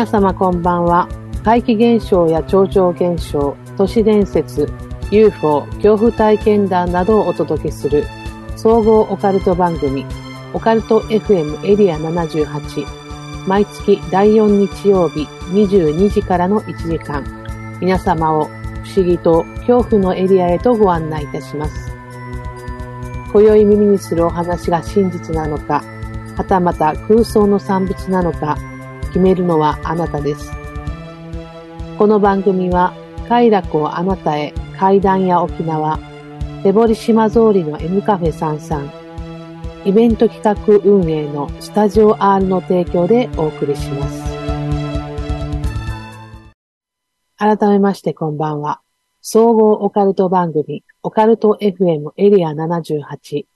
皆様こんばんは。怪奇現象や超常現象、都市伝説、UFO、恐怖体験談などをお届けする総合オカルト番組、オカルト FM エリア78。毎月第4日曜日22時からの1時間、皆様を不思議と恐怖のエリアへとご案内いたします。今宵耳にするお話が真実なのか、はたまた空想の産物なのか、決めるのはあなたです。この番組は、快楽をあなたへ、階段や沖縄、手堀島通りの M カフェ33、イベント企画運営のスタジオ R の提供でお送りします。改めましてこんばんは。総合オカルト番組、オカルト FM エリア78。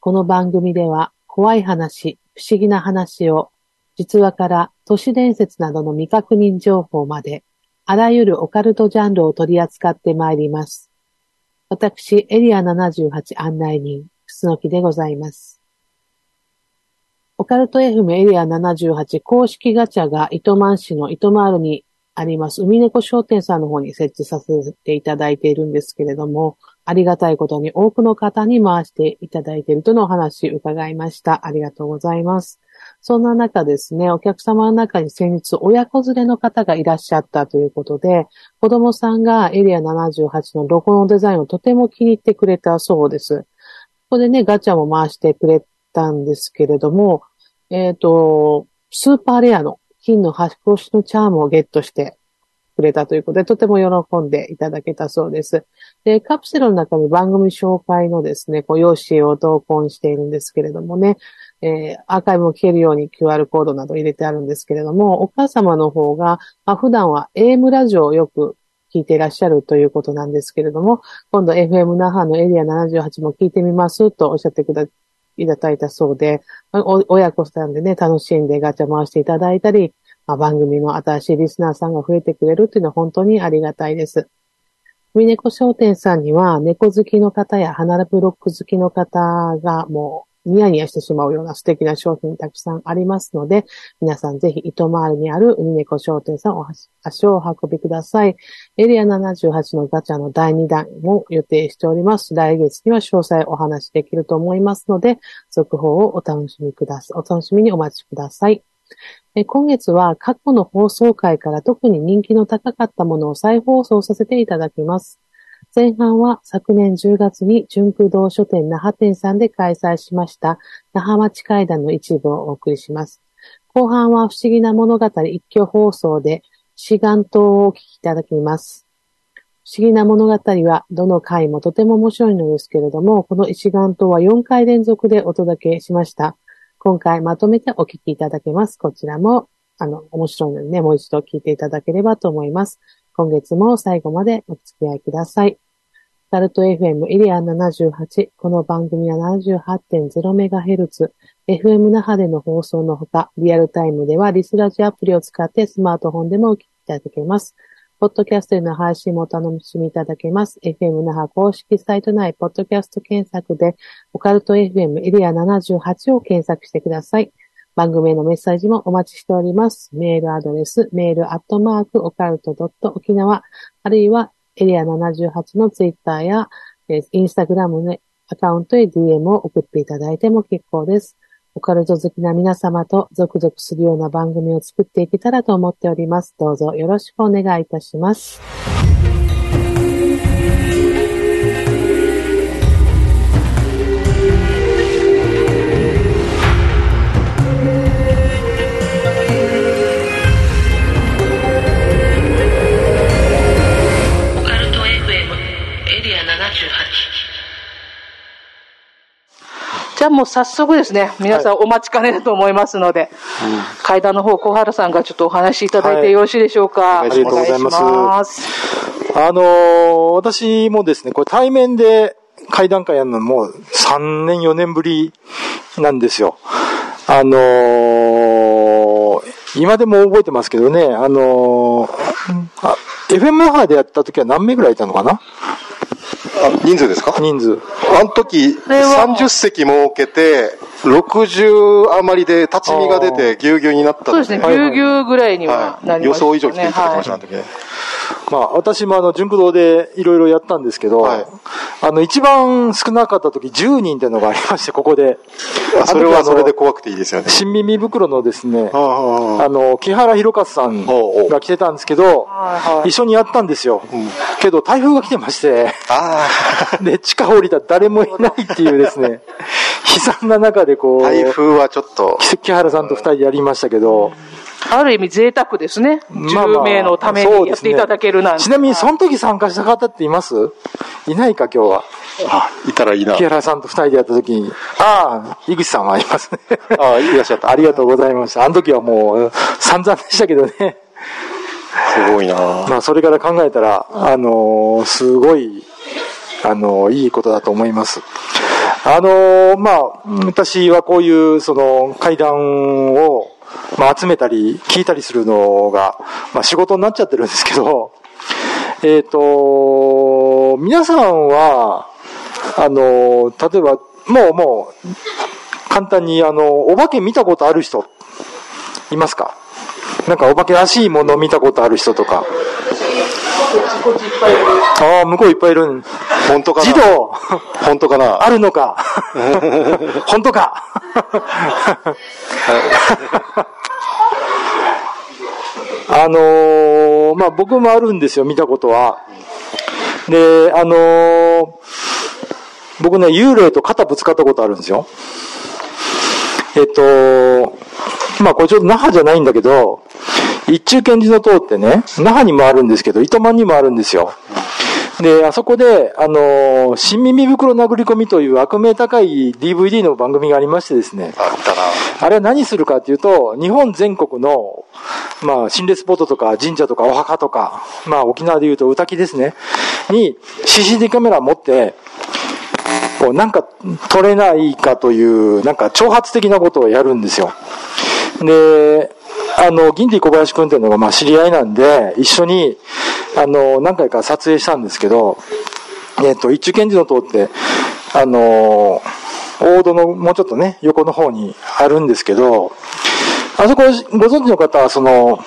この番組では、怖い話、不思議な話を実話から都市伝説などの未確認情報まで、あらゆるオカルトジャンルを取り扱ってまいります。私、エリア78案内人、楠木でございます。オカルト FM エリア78公式ガチャが糸満市の糸満にあります、海猫商店さんの方に設置させていただいているんですけれども、ありがたいことに多くの方に回していただいているとのお話伺いました。ありがとうございます。そんな中ですね、お客様の中に先日親子連れの方がいらっしゃったということで、子供さんがエリア78のロゴのデザインをとても気に入ってくれたそうです。ここでね、ガチャも回してくれたんですけれども、えっ、ー、と、スーパーレアの金の端越しのチャームをゲットしてくれたということで、とても喜んでいただけたそうです。で、カプセルの中に番組紹介のですね、こう、用紙を投稿しているんですけれどもね、えー、アーカイブも聞けるように QR コードなど入れてあるんですけれども、お母様の方が、まあ、普段は AM ラジオをよく聞いていらっしゃるということなんですけれども、今度 FM 那覇のエリア78も聞いてみますとおっしゃってくだいただいたそうで、親子さんでね、楽しんでガチャ回していただいたり、まあ、番組の新しいリスナーさんが増えてくれるっていうのは本当にありがたいです。海猫商店さんには猫好きの方や花ラブロック好きの方がもうニヤニヤしてしまうような素敵な商品たくさんありますので、皆さんぜひ糸回りにある海猫商店さんお足をお運びください。エリア78のガチャの第2弾も予定しております。来月には詳細お話しできると思いますので、続報をお楽しみください。お楽しみにお待ちください。今月は過去の放送回から特に人気の高かったものを再放送させていただきます。前半は昨年10月に純空堂書店那覇店さんで開催しました那覇町会談の一部をお送りします。後半は不思議な物語一挙放送で志願島をお聞きいただきます。不思議な物語はどの回もとても面白いのですけれども、この一眼島は4回連続でお届けしました。今回まとめてお聞きいただけます。こちらも、あの、面白いのでね、もう一度聞いていただければと思います。今月も最後までお付き合いください。タルト FM イリア78。この番組は 78.0MHz。FM 那覇での放送のほか、リアルタイムではリスラジアプリを使ってスマートフォンでもお聞きいただけます。ポッドキャストへの配信もお楽しみいただけます。FM 那覇公式サイト内、ポッドキャスト検索で、オカルト FM エリア78を検索してください。番組へのメッセージもお待ちしております。メールアドレス、メールアットマークオカルトドット沖縄、あるいはエリア78のツイッターや、えー、インスタグラムのアカウントへ DM を送っていただいても結構です。オカルト好きな皆様とゾクゾクするような番組を作っていけたらと思っております。どうぞよろしくお願いいたします。じゃあもう早速ですね、皆さんお待ちかねだと思いますので、はい、階段の方、小原さんがちょっとお話しいただいてよろしいでしょうか？はい、ありがとうございます。あのー、私もですね、これ対面で階段会やるのも3年、4年ぶりなんですよ。あのー、今でも覚えてますけどね、あのー、FM 那覇でやった時は何名ぐらいいたのかな？あ人数ですか？人数。あの時、30席設けて、60余りで立ち見が出てぎゅうぎゅうになったそうですね、ぎゅうぎゅうぐらいにはなりました、ね。予想以上来ていただきました、あの時ね。まあ、私もあの、純駆動でいろいろやったんですけど、はい。あの、一番少なかった時10人っていうのがありまして、ここで。あそれはそれで怖くていいですよね。新耳袋のですね、あの、木原博勝さんが来てたんですけど、はいはい。一緒にやったんですよ。けど、台風が来てまして、あ で、地下降りたら誰もいないっていうですね、悲惨な中でこあ、う、台風はちょっと、木原さんと二人でやりましたけど、ある意味贅沢ですね。まあまあ10名のためにやっていただけるなんて。ちなみにその時参加した方っています？いないか今日は。あ、いたらいいな。木原さんと二人でやった時に、ああ、井口さんはありますね。あいらっしゃったありがとうございました。あの時はもう散々でしたけどね。すごいなまあそれから考えたら、あのーすごい、あのーいいことだと思います。あのまあ、私はこういう、その、階段を、まあ、集めたり、聞いたりするのが、まあ、仕事になっちゃってるんですけど、えっ、と、皆さんは、あの例えば、もう、もう、簡単に、あの、お化け見たことある人、いますか？なんかお化けらしいもの見たことある人とか。ああ、向こういっぱいいる。本当かな？児童、本当かな？あるのか？本当か？あのーまあ、僕もあるんですよ、見たことは。で、あのー僕ね、幽霊と肩ぶつかったことあるんですよ。えっと、まあ、これちょっと那覇じゃないんだけど、一中堅寺の塔ってね、那覇にもあるんですけど、糸満にもあるんですよ。で、あそこで、あのー新耳袋殴り込みという悪名高い DVD の番組がありましてですね、あったなあれは何するかっていうと、日本全国の、まあ、心霊スポットとか神社とかお墓とか、まあ、沖縄で言うと歌木ですね、に CCD カメラ持って、こう、なんか撮れないかという、なんか挑発的なことをやるんですよ。で、あの、銀ティ小林くんっていうのが、まあ、知り合いなんで、一緒に、あの、何回か撮影したんですけど、えっ、と、一中賢治の塔って、あの、大戸のもうちょっとね、横の方にあるんですけど、あそこご存知の方は、その、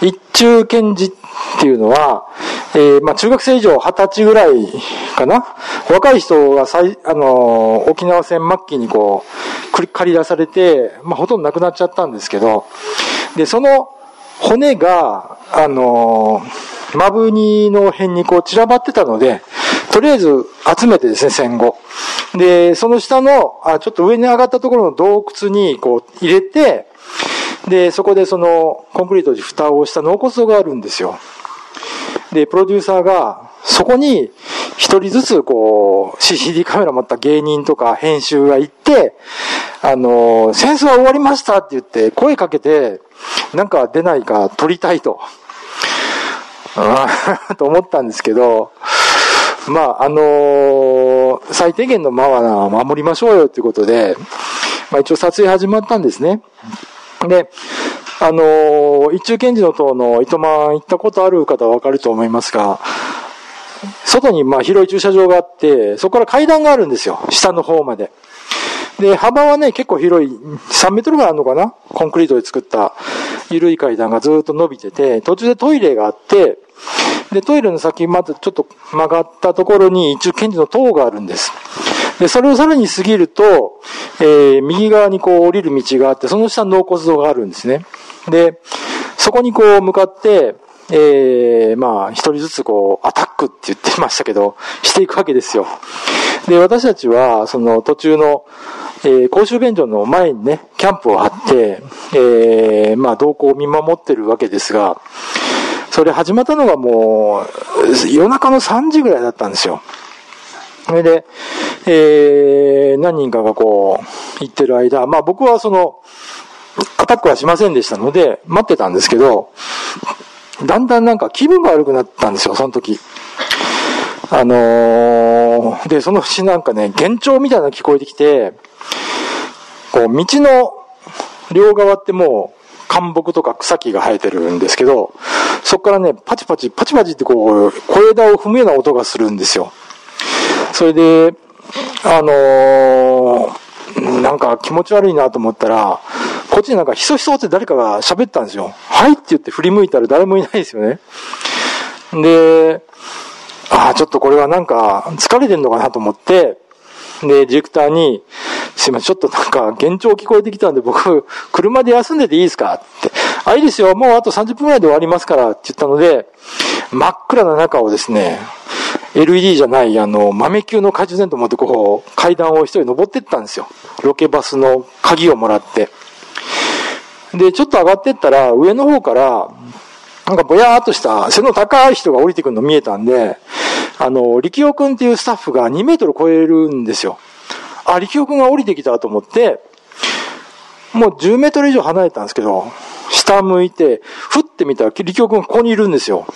一中賢治ってっていうのは、えーまあ中学生以上二十歳ぐらいかな？若い人が最、あのー沖縄戦末期にこう、くり借り出されて、まあほとんどなくなっちゃったんですけど、で、その骨が、あのー、マブニの辺にこう散らばってたので、とりあえず集めてですね、戦後。で、その下の、あ、ちょっと上に上がったところの洞窟にこう入れて、で、そこでその、コンクリートに蓋をした納骨堂があるんですよ。で、プロデューサーが、そこに一人ずつこう、CCD カメラ持った芸人とか編集が行って、あの、戦争は終わりましたって言って声かけて、なんか出ないか撮りたいと。あー と思ったんですけど、まあ、あの最低限のマナーは守りましょうよっていうことで、まあ一応撮影始まったんですね。で、あの一中堅寺の塔の糸満行ったことある方はわかると思いますが、外にまあ広い駐車場があって、そこから階段があるんですよ。下の方まで。で、幅はね、結構広い、3メートルぐらいあるのかな？コンクリートで作った緩い階段がずっと伸びてて、途中でトイレがあって、で、トイレの先またちょっと曲がったところに一応賢治の塔があるんです。で、それをさらに過ぎると、えー、右側にこう降りる道があって、その下に納骨堂があるんですね。で、そこにこう向かって、えー、まあ、一人ずつこう、アタックって言ってましたけど、していくわけですよ。で、私たちは、その途中の、えー、公衆便所の前にね、キャンプを張って、えー、まあ、動向を見守ってるわけですが、それ始まったのがもう、夜中の3時ぐらいだったんですよ。それで、えー、何人かがこう、行ってる間、まあ僕はその、アタックはしませんでしたので、待ってたんですけど、だんだんなんか気分が悪くなったんですよ、その時。あのー、で、そのうちなんかね、幻聴みたいなの聞こえてきて、こう、道の両側ってもう、干木とか草木が生えてるんですけど、そこからね、パチパチ、パチパチってこう、小枝を踏むような音がするんですよ。それで、あのーなんか気持ち悪いなと思ったら、こっちになんかひそひそって誰かが喋ったんですよ。はいって言って振り向いたら誰もいないですよね。で、ああ、ちょっとこれはなんか疲れてんのかなと思って、で、ディレクターに、すいません、ちょっとなんか、幻聴聞こえてきたんで、僕、車で休んでていいですか？って。あ、いいですよ、もうあと30分ぐらいで終わりますからって言ったので、真っ暗な中をですね、LED じゃない、あの、豆球の懐中電灯持ってこう、階段を一人登ってったんですよ。ロケバスの鍵をもらって。で、ちょっと上がってったら、上の方から、なんかぼやーっとした背の高い人が降りてくるの見えたんで、あの、力夫くんっていうスタッフが2メートル超えるんですよ。あ、力夫くんが降りてきたと思って、もう10メートル以上離れたんですけど、下向いて、ふって見たら力夫くんここにいるんですよ。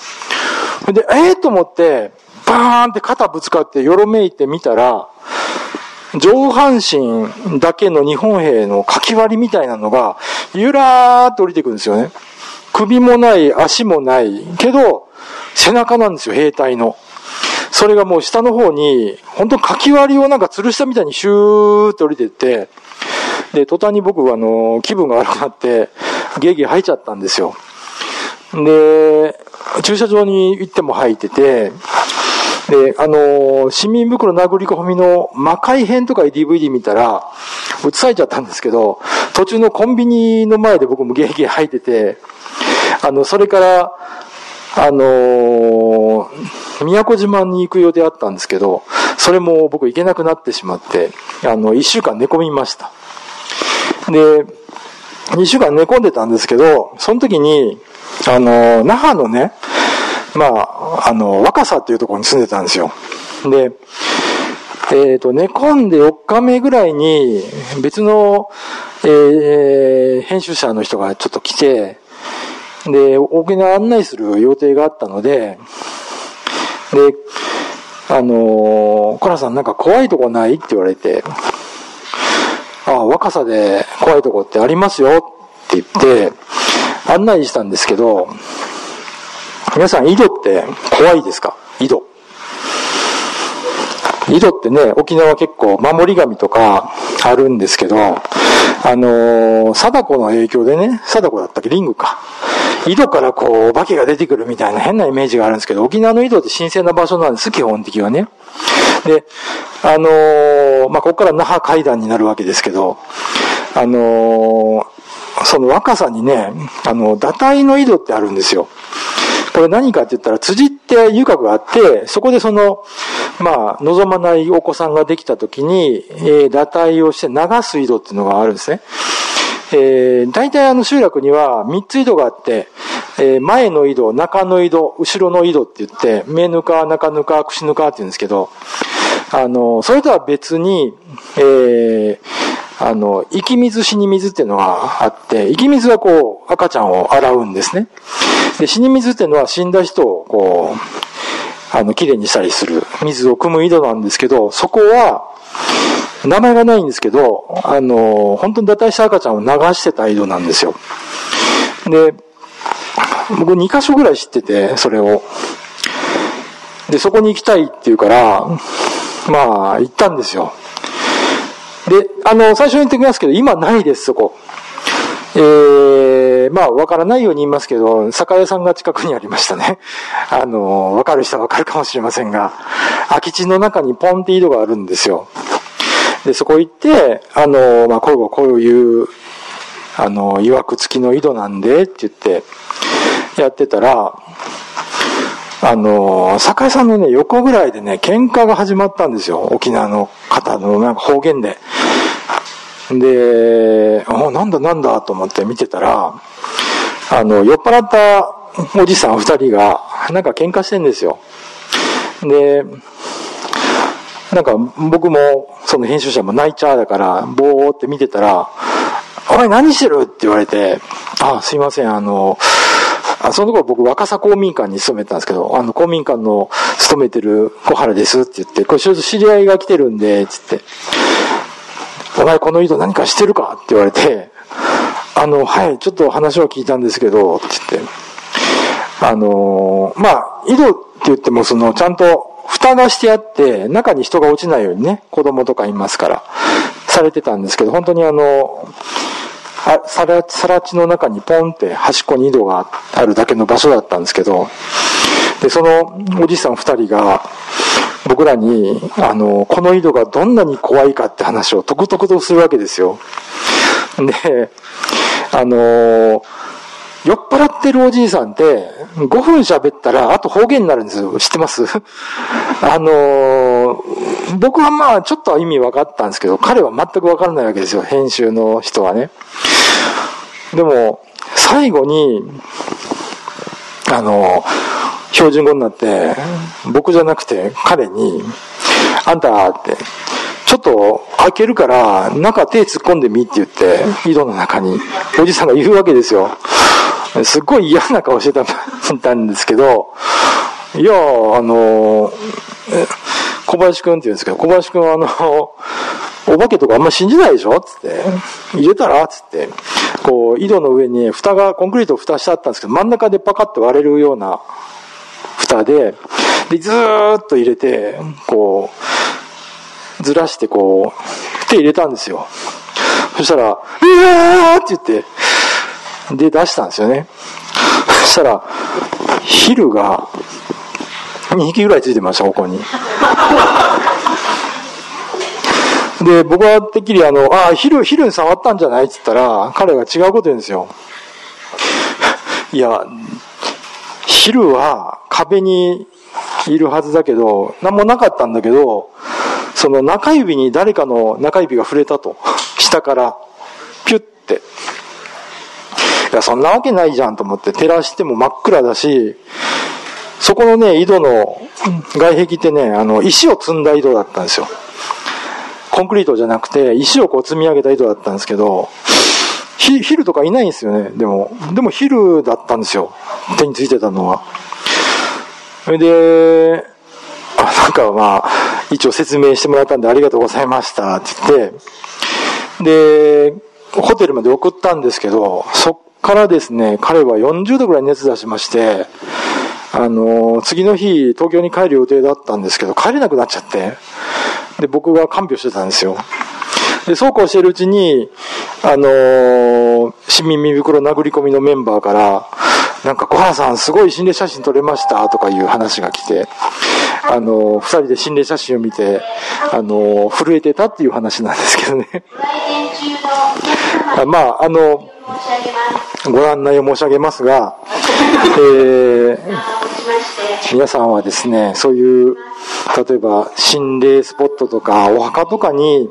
で、ええー、と思って、バーンって肩ぶつかってよろめいてみたら、上半身だけの日本兵のかき割りみたいなのが、ゆらーっと降りてくるんですよね。首もない、足もない。けど、背中なんですよ、兵隊の。それがもう下の方に、本当かき割りをなんか吊るしたみたいにシューって降りてって、で、途端に僕はあの、気分が悪くなって、ゲーゲー吐いちゃったんですよ。で、駐車場に行っても吐いてて、で、あの、市民袋殴り込みの魔界編とか DVD 見たら、映されちゃったんですけど、途中のコンビニの前で僕もゲーゲー吐いてて、あの、それから、あのー、宮古島に行く予定あったんですけど、それも僕行けなくなってしまって、あの、一週間寝込みました。で、二週間寝込んでたんですけど、その時に、あの、那覇のね、まあ、あの、若狭っていうところに住んでたんですよ。で、えっ、ー、と、寝込んで4日目ぐらいに、別の、えー、編集者の人がちょっと来て、で、沖縄案内する予定があったので、で、あのー、コラさんなんか怖いとこないって言われて、ああ、若さで怖いとこってありますよって言って、案内したんですけど、皆さん、井戸って怖いですか？井戸。井戸ってね、沖縄結構守り神とかあるんですけど、あのー、貞子の影響でね、貞子だったっけ？リングか。井戸からこう、お化けが出てくるみたいな変なイメージがあるんですけど、沖縄の井戸って神聖な場所なんです、基本的はね。で、あのー、まあ、ここから那覇階段になるわけですけど、あのー、その若さにね、あの、堕胎の井戸ってあるんですよ。これ何かって言ったら、辻って遊郭があって、そこでその、まあ、望まないお子さんができた時に、えー、堕胎をして流す井戸っていうのがあるんですね。えー、大体あの集落には3つ井戸があって、えー、前の井戸、中の井戸、後ろの井戸って言って、目ぬか、中ぬか、串ぬかって言うんですけど、あの、それとは別に、えー、あの、生き水、死に水っていうのがあって、生き水はこう、赤ちゃんを洗うんですね。で、死に水っていうのは死んだ人をこう、あの、綺麗にしたりする水を汲む井戸なんですけど、そこは、名前がないんですけど、あの、本当に堕胎した赤ちゃんを流してた井戸なんですよ。で、僕2箇所ぐらい知ってて、それを。で、そこに行きたいって言うから、まあ、行ったんですよ。で、あの、最初に言っておきますけど、今ないです、そこ。えー、まあ、わからないように言いますけど、酒屋さんが近くにありましたね。あの、わかる人はわかるかもしれませんが、空き地の中にポンって井戸があるんですよ。で、そこ行って、あの、まあ、こうこういう、あの、曰く付きの井戸なんで、って言って、やってたら、あの、酒井さんのね、横ぐらいでね、喧嘩が始まったんですよ。沖縄の方のなんか方言で。で、おなんだなんだと思って見てたら、あの、酔っ払ったおじさん二人が、なんか喧嘩してんですよ。で、なんか僕も、その編集者も泣いちゃうだから、ぼーって見てたら、お前何してる？って言われて、あ、すいません、あの、あその頃僕若狭公民館に勤めてたんですけど、あの公民館の勤めてる小原ですって言って、これちょっと知り合いが来てるんで、つって、お前この井戸何かしてるかって言われて、あの、はい、ちょっと話は聞いたんですけど、って言って、あの、まあ、井戸って言ってもその、ちゃんと蓋がしてあって、中に人が落ちないようにね、子供とかいますから、されてたんですけど、本当にあの、さら、さら地の中にポンって端っこに井戸があるだけの場所だったんですけど、で、そのおじさん二人が、僕らに、あの、この井戸がどんなに怖いかって話をとくとくとするわけですよ。で、あの、酔っ払ってるおじいさんって、5分喋ったら、あと方言になるんですよ。知ってます？あの、僕はまあ、ちょっとは意味分かったんですけど、彼は全く分からないわけですよ。編集の人はね。でも、最後に、あの、標準語になって、僕じゃなくて彼に、あんたって、ちょっと開けるから中手突っ込んでみって言って、井戸の中におじさんが言うわけですよ。すっごい嫌な顔してたんですけど、いや、あの、小林くんって言うんですけど、小林くんはあの、お化けとかあんま信じないでしょつって、入れたらつって、こう、井戸の上に蓋が、コンクリート蓋してあったんですけど、真ん中でパカッと割れるような蓋で、で、ずーっと入れて、こう、ずらしてこう、手入れたんですよ。そしたら、うわーって言って、で、出したんですよね。そしたら、ヒルが、2匹ぐらいついてました、ここに。で、僕はてっきりあの、ああ、ヒル、ヒルに触ったんじゃないって言ったら、彼が違うこと言うんですよ。いや、ヒルは壁にいるはずだけど、何もなかったんだけど、その中指に誰かの中指が触れたと。下から、ピュッて。いや、そんなわけないじゃんと思って、照らしても真っ暗だし、そこのね、井戸の外壁ってね、あの、石を積んだ井戸だったんですよ。コンクリートじゃなくて、石をこう積み上げた井戸だったんですけど、ヒヒルとかいないんですよね、でも。でもヒルだったんですよ。手についてたのは。それで、なんかまあ、一応説明してもらったんでありがとうございましたって言って、で、ホテルまで送ったんですけど、そっからですね、彼は40度ぐらい熱出しまして、あの、次の日、東京に帰る予定だったんですけど、帰れなくなっちゃって、で、僕が看病してたんですよ。で、そうこうしてるうちに、あのー市民耳袋殴り込みのメンバーから、なんか、小原さん、すごい心霊写真撮れましたとかいう話が来て、あのー二人で心霊写真を見て、あのー震えてたっていう話なんですけどね。あ まあ、あの、ご案内を申し上げますが、えー、皆さんはですね、そういう、例えば心霊スポットとかお墓とかに、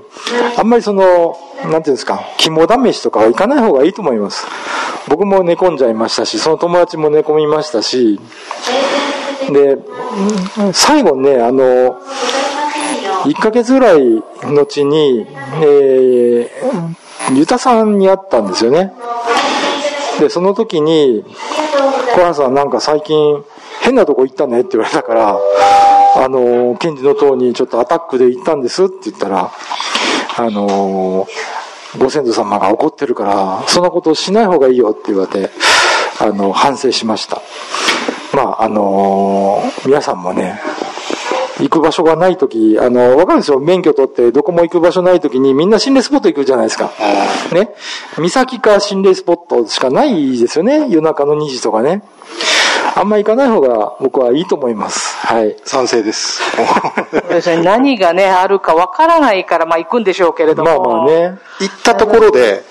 あんまりその、なんていうんですか、肝試しとかは行かない方がいいと思います。僕も寝込んじゃいましたし、その友達も寝込みましたし、で、最後ね、あの、1ヶ月ぐらい後に、えー、ゆたさんに会ったんですよね。で、その時に、小原さんなんか最近変なとこ行ったねって言われたから、あの、検事の塔にちょっとアタックで行ったんですって言ったら、あの、ご先祖様が怒ってるから、そんなことをしない方がいいよって言われて、あの、反省しました。まあ、あの皆さんもね、行く場所がないとき、あの、わかるんですよ。免許取ってどこも行く場所ないときにみんな心霊スポット行くじゃないですか。ね？岬か心霊スポットしかないですよね？夜中の2時とかね。あんま行かない方が僕はいいと思います。はい。賛成です。何がね、あるかわからないから、まあ行くんでしょうけれども。まあまあね。行ったところで、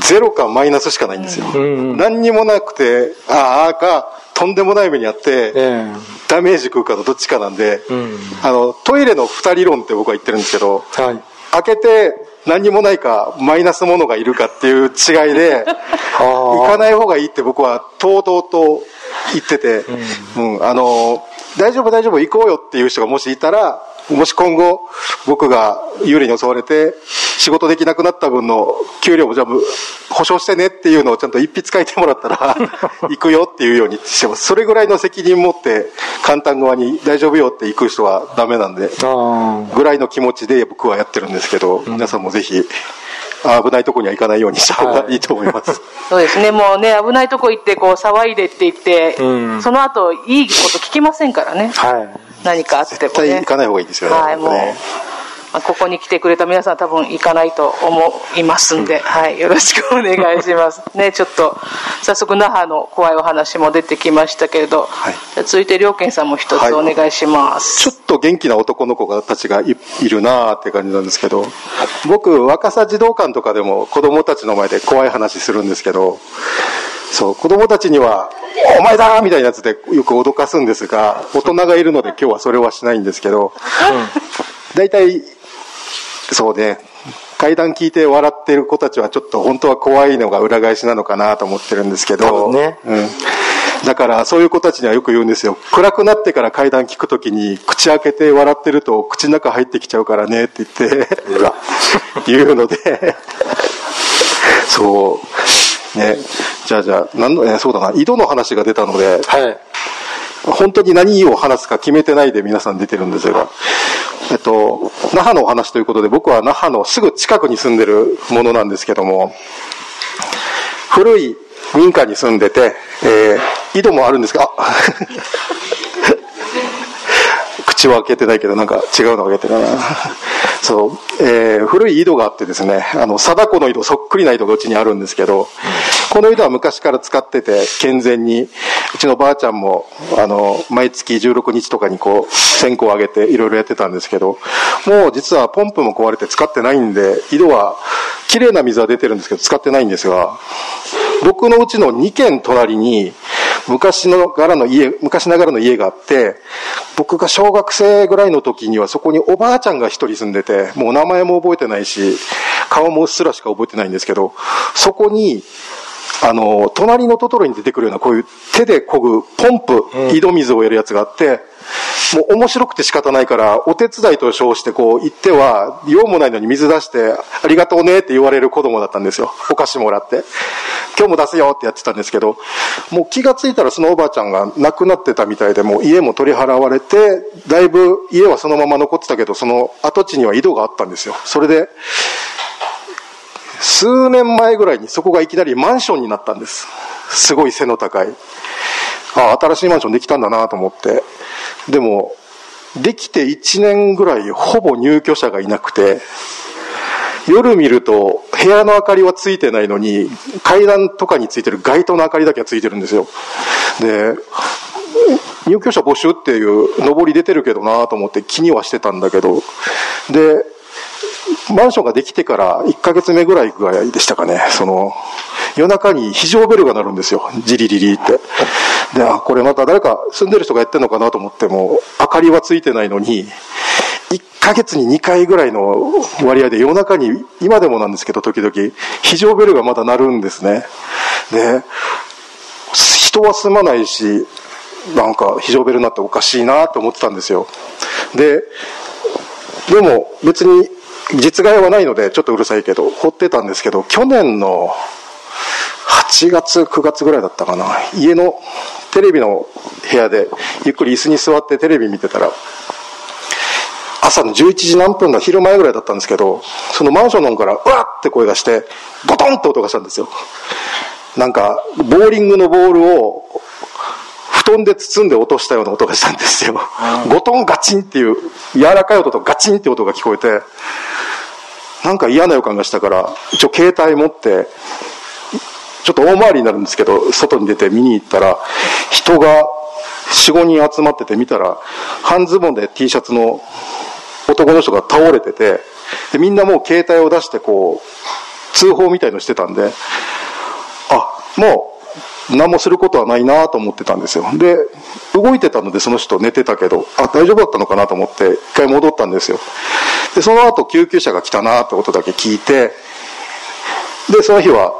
ゼロかマイナスしかないんですよ。ん何にもなくて、ああか、とんでもない目にあって、えダメージ食うかのどっちかなんで、ん。あの、トイレの二人論って僕は言ってるんですけど、えはい。開けて何にもないか、マイナスものがいるかっていう違いで、行かない方がいいって僕はとうとうと言ってて、うん、あの、大丈夫大丈夫行こうよっていう人がもしいたら、もし今後僕が幽霊に襲われて仕事できなくなった分の給料もじゃあ保証してねっていうのをちゃんと一筆書いてもらったら 行くよっていうようにしてます。それぐらいの責任持って簡単側に大丈夫よって行く人はダメなんで。あぐらいの気持ちで僕はやってるんですけど、皆さんもぜひ、危ないとこには行かないようにした方がいいと思います。そうですね、もうね、危ないとこ行って、こう、騒いでって言って、うんその後、いいこと聞きませんからね。あ。はい。何かあってもね絶対行。かない方がいいですよね。はい、もうここに来てくれた皆さん多分行かないと思いますんで、はい、よろしくお願いします。ね、ちょっと、早速那覇の怖いお話も出てきましたけれど、はい、続いて良健さんも一つお願いします、はい、ちょっと元気な男の子たちがいるなーって感じなんですけど、僕、若狭児童館とかでも子供たちの前で怖い話するんですけど、そう、子供たちには、お前だみたいなやつでよく脅かすんですが、大人がいるので今日はそれはしないんですけど、大体、そうね、階段聞いて笑ってる子たちはちょっと本当は怖いのが裏返しなのかなと思ってるんですけど、ね、うん。だからそういう子たちにはよく言うんですよ。暗くなってから階段聞くときに口開けて笑ってると口の中入ってきちゃうからねって言って 言うのでそう。ね。じゃあじゃあ、なんの、えそうだな、井戸の話が出たので、はい。本当に何を話すか決めてないで皆さん出てるんですが、えっと、那覇のお話ということで、僕は那覇のすぐ近くに住んでるものなんですけども、古い民家に住んでて、えー、井戸もあるんですが、口は開けてないけど、なんか違うの開けてるな。そう、えー、古い井戸があってですね、あの、貞子の井戸、そっくりな井戸がうちにあるんですけど、この井戸は昔から使ってて、健全に、うちのばあちゃんも、あの、毎月16日とかにこう、線香をあげていろいろやってたんですけど、もう実はポンプも壊れて使ってないんで、井戸は、綺麗な水は出てるんですけど、使ってないんですが、僕のうちの2軒隣に、昔の柄の家、昔ながらの家があって、僕が小学生ぐらいの時にはそこにおばあちゃんが一人住んでて、もう名前も覚えてないし、顔もうっすらしか覚えてないんですけど、そこに、あの、隣のトトロに出てくるようなこういう手で漕ぐポンプ、井戸水をやるやつがあって、もう面白くて仕方ないから、お手伝いと称してこう行っては、用もないのに水出して、ありがとうねって言われる子供だったんですよ。お菓子もらって。今日も出すよってやってたんですけど、もう気がついたらそのおばあちゃんが亡くなってたみたいで、もう家も取り払われて、だいぶ家はそのまま残ってたけど、その跡地には井戸があったんですよ。それで、数年前ぐらいにそこがいきなりマンションになったんです。すごい背の高い。ああ、新しいマンションできたんだなと思って。でも、できて1年ぐらいほぼ入居者がいなくて、夜見ると部屋の明かりはついてないのに、階段とかについてる街灯の明かりだけはついてるんですよ。で、入居者募集っていう上り出てるけどなと思って気にはしてたんだけど、で、マンションができてから1ヶ月目ぐらいぐらいでしたかね、その、夜中に非常ベルが鳴るんですよ。ジリリリって。で、あ、これまた誰か住んでる人がやってんのかなと思っても、明かりはついてないのに、1ヶ月に2回ぐらいの割合で夜中に、今でもなんですけど、時々、非常ベルがまだ鳴るんですね。で、人は住まないし、なんか非常ベルになっておかしいなと思ってたんですよ。で、でも別に実害はないのでちょっとうるさいけど、掘ってたんですけど、去年の8月、9月ぐらいだったかな。家のテレビの部屋でゆっくり椅子に座ってテレビ見てたら、朝の11時何分だ、昼前ぐらいだったんですけど、そのマンションの方から、うわって声がして、ボトンって音がしたんですよ。なんか、ボーリングのボールを、布団で包んで落としたような音がしたんですよ。ゴトンガチンっていう、柔らかい音とガチンって音が聞こえて、なんか嫌な予感がしたから、一応携帯持って、ちょっと大回りになるんですけど、外に出て見に行ったら、人が4、5人集まってて見たら、半ズボンで T シャツの男の人が倒れてて、で、みんなもう携帯を出してこう、通報みたいのしてたんで、あ、もう、何もすることはないなと思ってたんですよ。で、動いてたのでその人寝てたけど、あ、大丈夫だったのかなと思って一回戻ったんですよ。で、その後救急車が来たなってことだけ聞いて、で、その日は、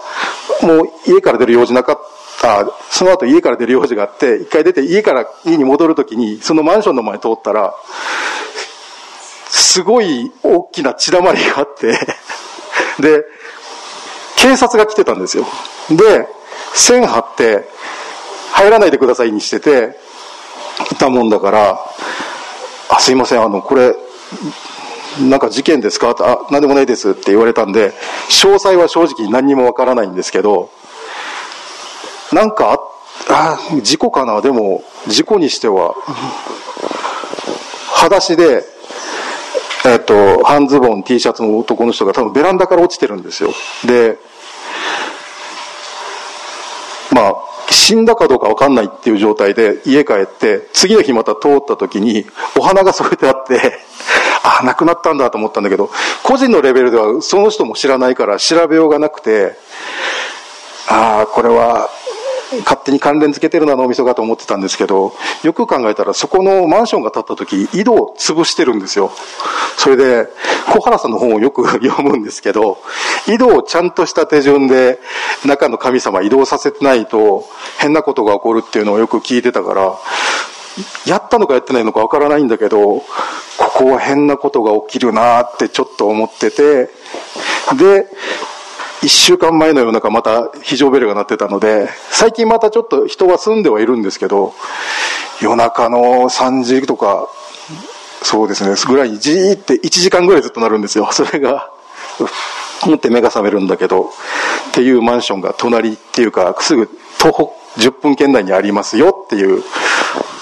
もう家から出る用事なかった、その後家から出る用事があって、一回出て家から家に戻るときに、そのマンションの前通ったら、すごい大きな血だまりがあってで、警察が来てたんですよ。で、線張って、入らないでくださいにしてて、いたもんだから、あ、すいません、あの、これ、なんか事件ですか？あ、何でもないですって言われたんで、詳細は正直何にもわからないんですけど、なんかあ、あ、事故かな？でも、事故にしては、裸足で、えっ、と、半ズボン、T シャツの男の人が多分ベランダから落ちてるんですよ。で、まあ、死んだかどうかわかんないっていう状態で家帰って、次の日また通った時にお花が添えてあって、あ、亡くなったんだと思ったんだけど、個人のレベルではその人も知らないから調べようがなくて、ああ、これは勝手に関連付けてるな脳みそかと思ってたんですけど、よく考えたらそこのマンションが建った時、井戸を潰してるんですよ。それで、小原さんの本をよく読むんですけど、井戸をちゃんとした手順で中の神様移動させてないと変なことが起こるっていうのをよく聞いてたから、やったのかやってないのかわからないんだけど、ここは変なことが起きるなってちょっと思ってて、で、一週間前の夜中また非常ベルが鳴ってたので、最近またちょっと人は住んではいるんですけど、夜中の3時とか、そうですね、ぐらいにじーって1時間ぐらいずっとなるんですよ。それが、思って目が覚めるんだけど、っていうマンションが隣っていうか、すぐ徒歩10分圏内にありますよっていう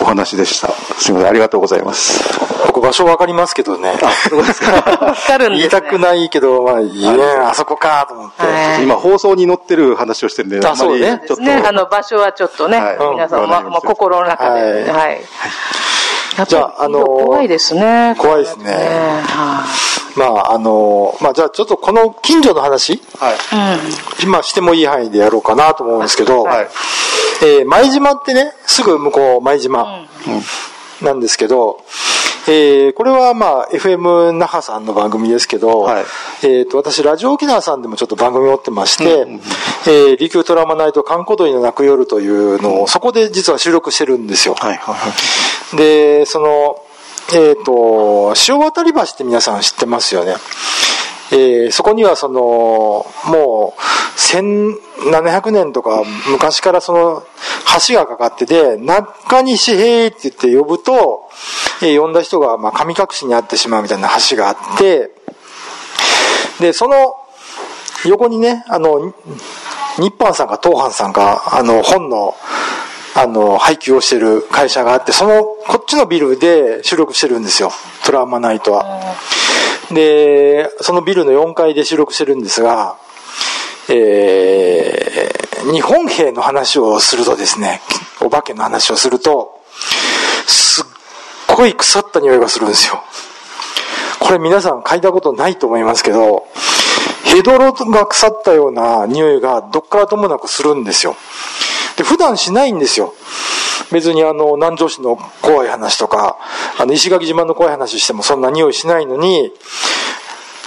お話でした。すみません、ありがとうございます。僕場所わかりますけどね。あ、そうですか。わかるんです、ね、言いたくないけど、まあ、いいね、あそこかと思って。今放送に載ってる話をしてるんで、あ、そうね。ちょっと。ね、あの場所はちょっとね、はい、皆さん、ま、まあ、心の中で。はい。はい、じゃあ、あの怖いですね。怖いですね。はい。まあ、あのまあ、じゃあちょっとこの近所の話、はい。今してもいい範囲でやろうかなと思うんですけど、はい。えー、舞島ってね、すぐ向こう舞島なんですけど、えー、これはまあ FM 那覇さんの番組ですけど、はい、えー、と私ラジオ沖縄さんでもちょっと番組を持ってまして、うん、えー、琉球トラウマナイト観光鳥の泣く夜というのをそこで実は収録してるんですよ。はいはいはい、で、その、えっ、ー、と、潮渡り橋って皆さん知ってますよね。えー、そこにはその、もう、1700年とか昔からその橋がかかってて、中西平って言って呼ぶと、えー、呼んだ人がまあ神隠しにあってしまうみたいな橋があって、で、その横にね、あの、日販さんか東販さんか、あの、本の、あの、配給をしてる会社があって、その、こっちのビルで収録してるんですよ。トラウマナイトは。で、そのビルの4階で収録してるんですが、えー、日本兵の話をするとですね、お化けの話をすると、すっごい腐った匂いがするんですよ。これ皆さん嗅いだことないと思いますけど、ヘドロが腐ったような匂いがどっからともなくするんですよ。で、普段しないんですよ。別にあの、南城市の怖い話とか、あの、石垣島の怖い話してもそんな匂いしないのに、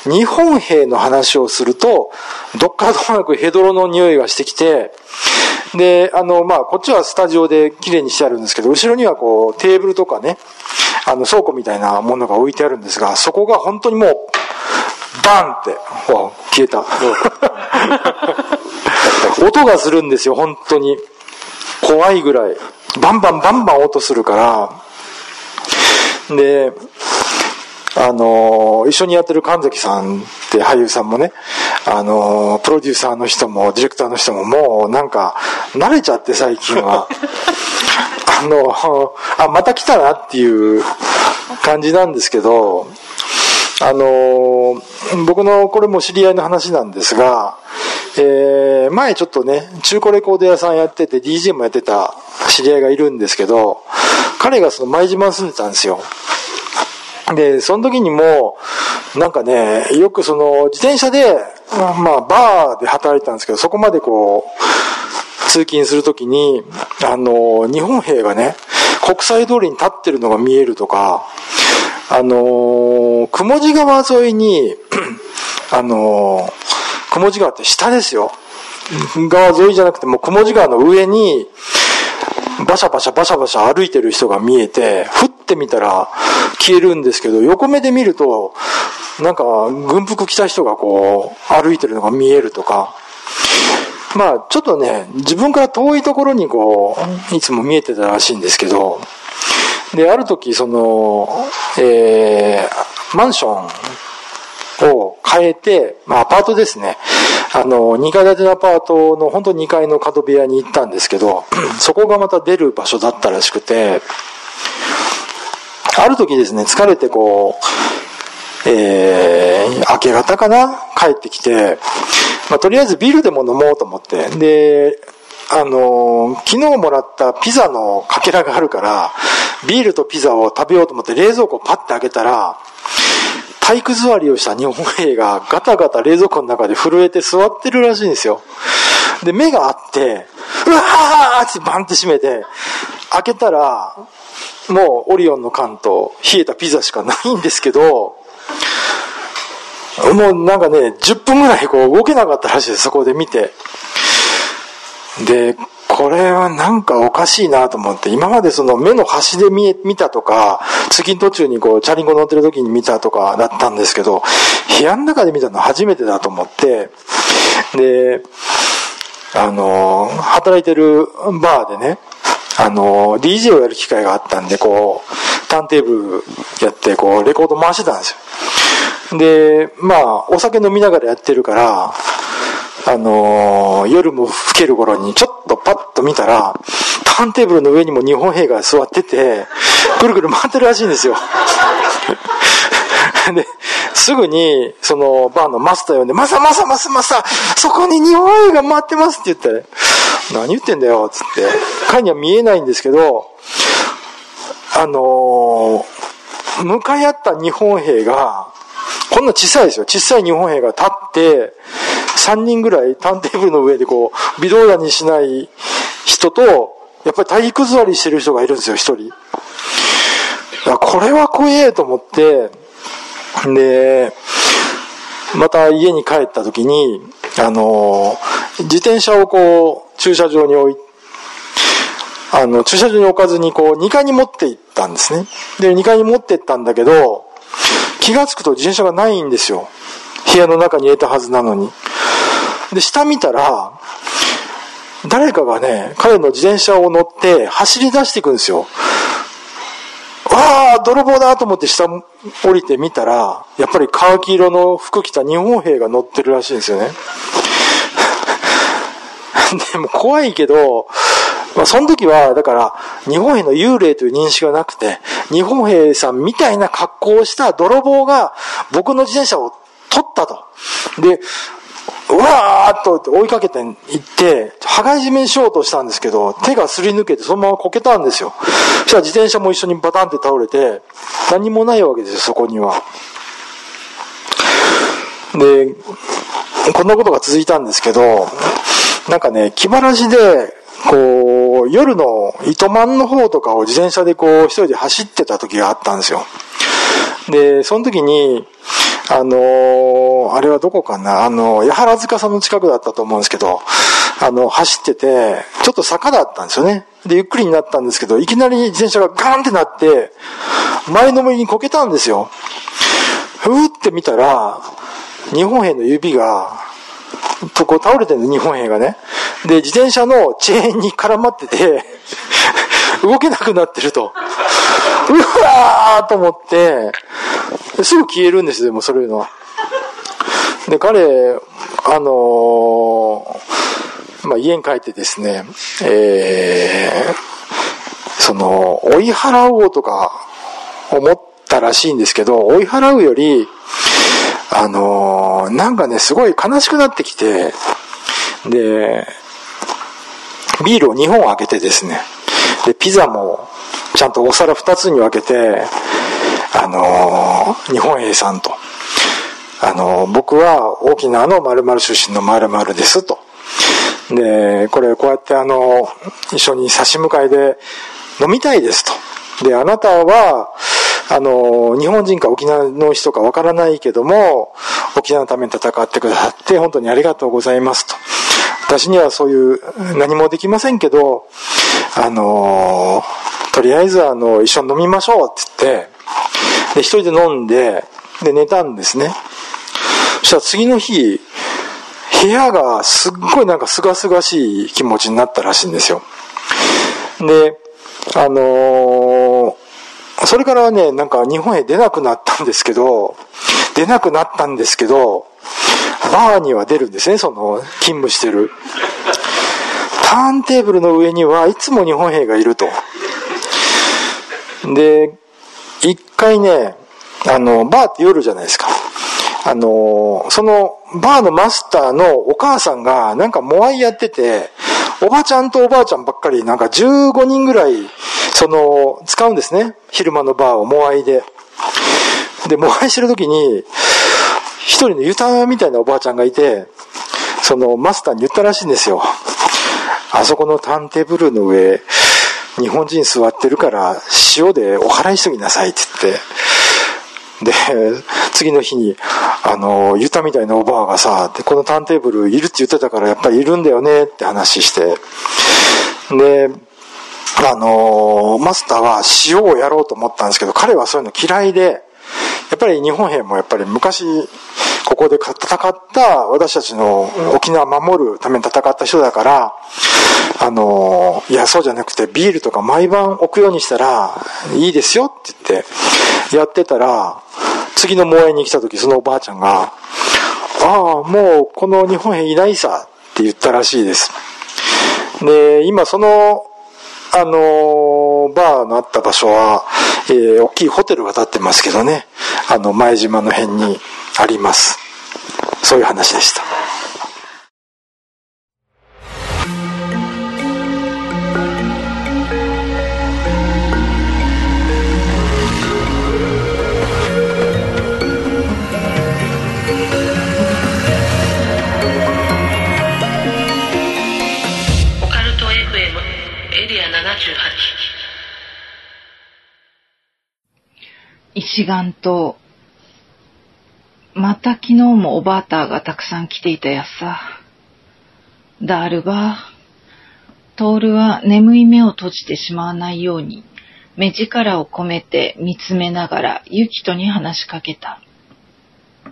日本兵の話をすると、どっからともなくヘドロの匂いがしてきて、で、あの、まあ、こっちはスタジオで綺麗にしてあるんですけど、後ろにはこう、テーブルとかね、あの、倉庫みたいなものが置いてあるんですが、そこが本当にもう、バンって、消えた。音がするんですよ、本当に。怖いぐらい。バンバンバンバン音するから、で、あの、一緒にやってる神崎さんって俳優さんもね、あの、プロデューサーの人もディレクターの人ももうなんか慣れちゃって最近は。あの、あ、また来たなっていう感じなんですけど、あの、僕のこれも知り合いの話なんですが、えー、前ちょっとね、中古レコード屋さんやってて DJ もやってた知り合いがいるんですけど、彼がその舞島に住んでたんですよ。で、その時にも、なんかね、よくその自転車で、まあ、バーで働いてたんですけど、そこまでこう、通勤するときに、あの、日本兵がね、国際通りに立ってるのが見えるとか、あの、雲地川沿いに、あの、雲地川って下ですよ。川沿いじゃなくて、もう雲地川の上に、バシャバシャバシャバシャ歩いてる人が見えて、ふってみたら消えるんですけど、横目で見ると、なんか軍服着た人がこう歩いてるのが見えるとか、まあちょっとね、自分から遠いところにこう、いつも見えてたらしいんですけど、で、ある時、その、えー、マンションを変えて、まあアパートですね。あの、2階建てのアパートの本当2階の角部屋に行ったんですけど、そこがまた出る場所だったらしくて、ある時ですね、疲れてこうえー、明け方かな？帰ってきて、まあ、とりあえずビールでも飲もうと思って、で、あの、昨日もらったピザのかけらがあるから、ビールとピザを食べようと思って冷蔵庫をパッて開けたら、体育座りをした日本兵がガタガタ冷蔵庫の中で震えて座ってるらしいんですよ。で、目があって、うわーってバンって閉めて、開けたら、もうオリオンの缶と冷えたピザしかないんですけど、もうなんかね、10分ぐらいこう動けなかったらしいです、そこで見て。で、これはなんかおかしいなと思って、今までその目の端で見見たとか、通勤途中にこう、チャリンコ乗ってる時に見たとかだったんですけど、部屋の中で見たの初めてだと思って、で、あの、働いてるバーでね、あの、DJ をやる機会があったんで、こう、ターンテーブルやって、こう、レコード回してたんですよ。で、まあ、お酒飲みながらやってるから、あのー、夜も更ける頃にちょっとパッと見たら、ターンテーブルの上にも日本兵が座ってて、ぐるぐる回ってるらしいんですよ。で、すぐに、その、バーのマスター呼んで、マサマサマサマサ、そこに日本兵が回ってますって言って、何言ってんだよ、つって。彼には見えないんですけど、あのー、向かい合った日本兵が、こんな小さいですよ。小さい日本兵が立って、3人ぐらいターンテーブルの上でこう、微動だにしない人と、やっぱり体育座りしてる人がいるんですよ、一人。これは怖えと思って、で、また家に帰った時に、あの、自転車をこう、駐車場に置いあの、駐車場に置かずにこう、2階に持って行ったんですね。で、2階に持って行ったんだけど、気がつくと自転車がないんですよ。部屋の中に入れたはずなのに。で、下見たら、誰かがね、彼の自転車を乗って走り出していくんですよ。ああ、泥棒だと思って下降りてみたら、やっぱりカーキ色の服着た日本兵が乗ってるらしいんですよね。でも怖いけど、まあ、その時は、だから、日本兵の幽霊という認識がなくて、日本兵さんみたいな格好をした泥棒が僕の自転車を取ったと。で、うわーっと追いかけていって、羽交い締めにしようとしたんですけど、手がすり抜けてそのままこけたんですよ。そしたら自転車も一緒にバタンって倒れて、何もないわけですよ、そこには。で、こんなことが続いたんですけど、なんかね、気晴らしで、こう、夜の糸満の方とかを自転車でこう、一人で走ってた時があったんですよ。で、その時に、あのー、あれはどこかな？あの、八原塚さんの近くだったと思うんですけど、あの、走ってて、ちょっと坂だったんですよね。で、ゆっくりになったんですけど、いきなり自転車がガーンってなって、前のめりにこけたんですよ。ふーって見たら、日本兵の指が、とこ倒れてるんです、日本兵がね。で、自転車のチェーンに絡まってて動けなくなってると。うわーと思って、すぐ消えるんですよ、でもそういうのは。で、彼、あのー、まあ、家に帰ってですね、えー、その、追い払おうとか思ったらしいんですけど、追い払うより、あのー、なんかね、すごい悲しくなってきて、で、ビールを2本開けてですね、で、ピザもちゃんとお皿2つに分けて、あのー、日本 A さんと、あのー、僕は沖縄の〇〇出身の〇〇ですと。で、これこうやってあの、一緒に差し向かいで飲みたいですと。で、あなたは、あの、日本人か沖縄の人かわからないけども、沖縄のために戦ってくださって本当にありがとうございますと。私にはそういう何もできませんけど、あの、とりあえずあの、一緒に飲みましょうって言って、で、一人で飲んで、で、寝たんですね。そしたら次の日、部屋がすっごいなんか清々しい気持ちになったらしいんですよ。で、あのー、それからね、なんか日本へ出なくなったんですけど、出なくなったんですけど、バーには出るんですね、その、勤務してる。ターンテーブルの上にはいつも日本兵がいると。で、一回ね、あの、バーって夜じゃないですか。あの、その、バーのマスターのお母さんが、なんかモアイやってて、おばちゃんとおばあちゃんばっかり、なんか15人ぐらい、その、使うんですね。昼間のバーをモアイで。で、モアイしてる時に、一人のユタみたいなおばあちゃんがいて、そのマスターに言ったらしいんですよ。あそこのターンテーブルの上、日本人座ってるから、塩でお祓いしときなさいって言って、で、次の日に、あの、言ったみたいなおばあがさ、で、このターンテーブルいるって言ってたからやっぱりいるんだよねって話して、で、あの、マスターは塩をやろうと思ったんですけど、彼はそういうの嫌いで、やっぱり日本兵もやっぱり昔、ここで戦った私たちの沖縄守るために戦った人だから、あの、いや、そうじゃなくてビールとか毎晩置くようにしたらいいですよって言ってやってたら、次の農園に来た時そのおばあちゃんが、ああ、もうこの日本兵いないさって言ったらしいです。で、今そのあのバーのあった場所は、えー、大きいホテルが建ってますけどね、あの、前島の辺にあります。そういう話でした。一丸と、また昨日もおばあたがたくさん来ていたやさ。だあるば、トールは眠い目を閉じてしまわないように、目力を込めて見つめながらユキトに話しかけた。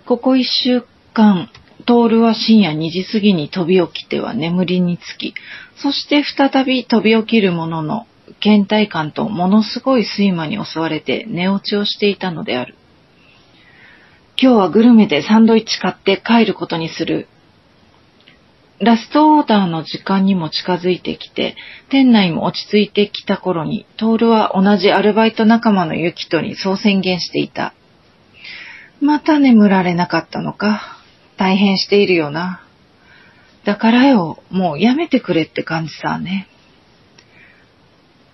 ここ一週間、トールは深夜2時過ぎに飛び起きては眠りにつき、そして再び飛び起きるものの、倦怠感とものすごい睡魔に襲われて寝落ちをしていたのである。今日はグルメでサンドイッチ買って帰ることにする。ラストオーダーの時間にも近づいてきて、店内も落ち着いてきた頃に、トールは同じアルバイト仲間のユキトにそう宣言していた。また眠られなかったのか。大変しているよな。だからよ、もうやめてくれって感じさね。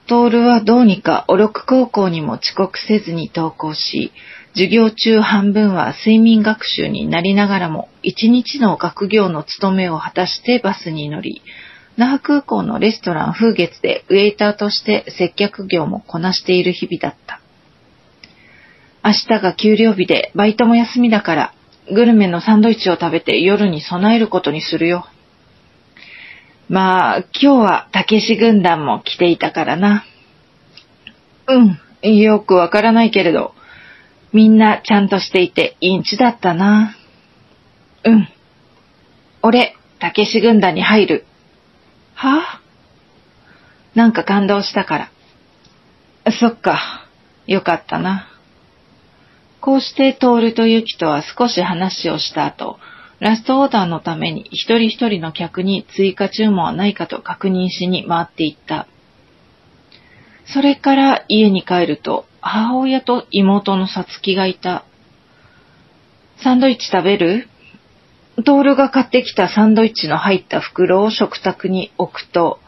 トールはどうにかおろく高校にも遅刻せずに登校し、授業中半分は睡眠学習になりながらも、一日の学業の務めを果たしてバスに乗り、那覇空港のレストラン風月でウェイターとして接客業もこなしている日々だった。明日が給料日でバイトも休みだから、グルメのサンドイッチを食べて夜に備えることにするよ。まあ、今日はたけし軍団も来ていたからな。うん、よくわからないけれど、みんなちゃんとしていてインチだったな。うん。俺、たけし軍団に入る。は？ぁ、なんか感動したから。そっか。よかったな。こうしてトールとユキとは少し話をした後、ラストオーダーのために一人一人の客に追加注文はないかと確認しに回っていった。それから家に帰ると母親と妹のさつきがいた。サンドイッチ食べる？トールが買ってきたサンドイッチの入った袋を食卓に置くと、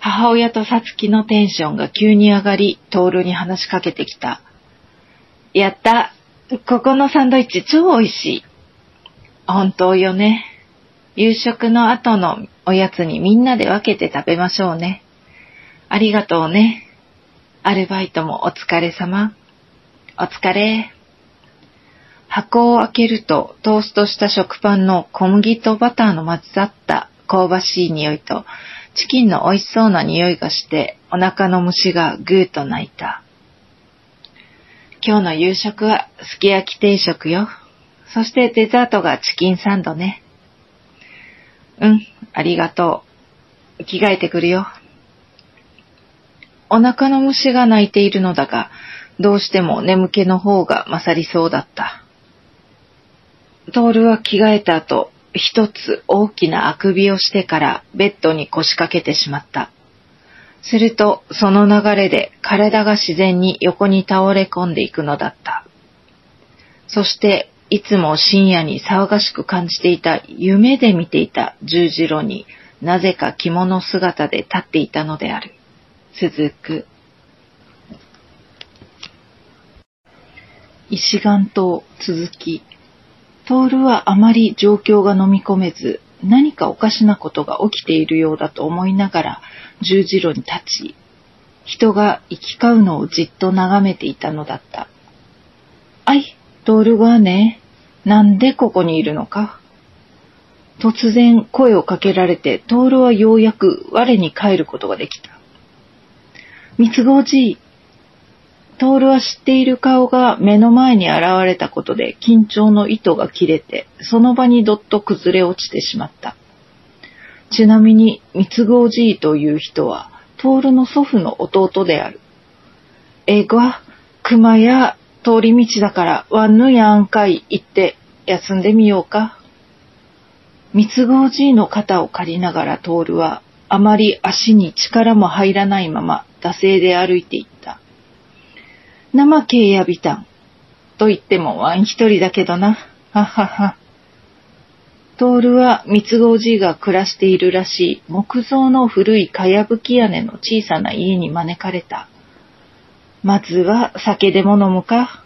母親とさつきのテンションが急に上がり、トールに話しかけてきた。やった。ここのサンドイッチ超美味しい。本当よね。夕食の後のおやつにみんなで分けて食べましょうね。ありがとうね。アルバイトもお疲れ様。お疲れ。箱を開けるとトーストした食パンの小麦とバターの混ざった香ばしい匂いとチキンの美味しそうな匂いがしてお腹の虫がぐーと泣いた。今日の夕食はすき焼き定食よ。そしてデザートがチキンサンドね。うん、ありがとう。着替えてくるよ。お腹の虫が鳴いているのだが、どうしても眠気の方が勝りそうだった。トールは着替えた後、一つ大きなあくびをしてからベッドに腰掛けてしまった。すると、その流れで体が自然に横に倒れ込んでいくのだった。そしていつも深夜に騒がしく感じていた夢で見ていた十字路になぜか着物姿で立っていたのである。続く。石岩島続き。トールはあまり状況が飲み込めず、何かおかしなことが起きているようだと思いながら十字路に立ち、人が行き交うのをじっと眺めていたのだった。あい、トールがね、なんでここにいるのか？突然声をかけられて、トールはようやく我に帰ることができた。三つ子おじい。トールは知っている顔が目の前に現れたことで緊張の糸が切れて、その場にどっと崩れ落ちてしまった。ちなみに、三つ子おじいという人は、トールの祖父の弟である。えぐわ、熊や通り道だからワンヌやんかい行って休んでみようか。三つ子おじいの肩を借りながらトールはあまり足に力も入らないまま惰性で歩いていった。生系やびたん。と言ってもワン一人だけどな。ははは。トールは三つ子おじいが暮らしているらしい木造の古いかやぶき屋根の小さな家に招かれた。まずは酒でも飲むか？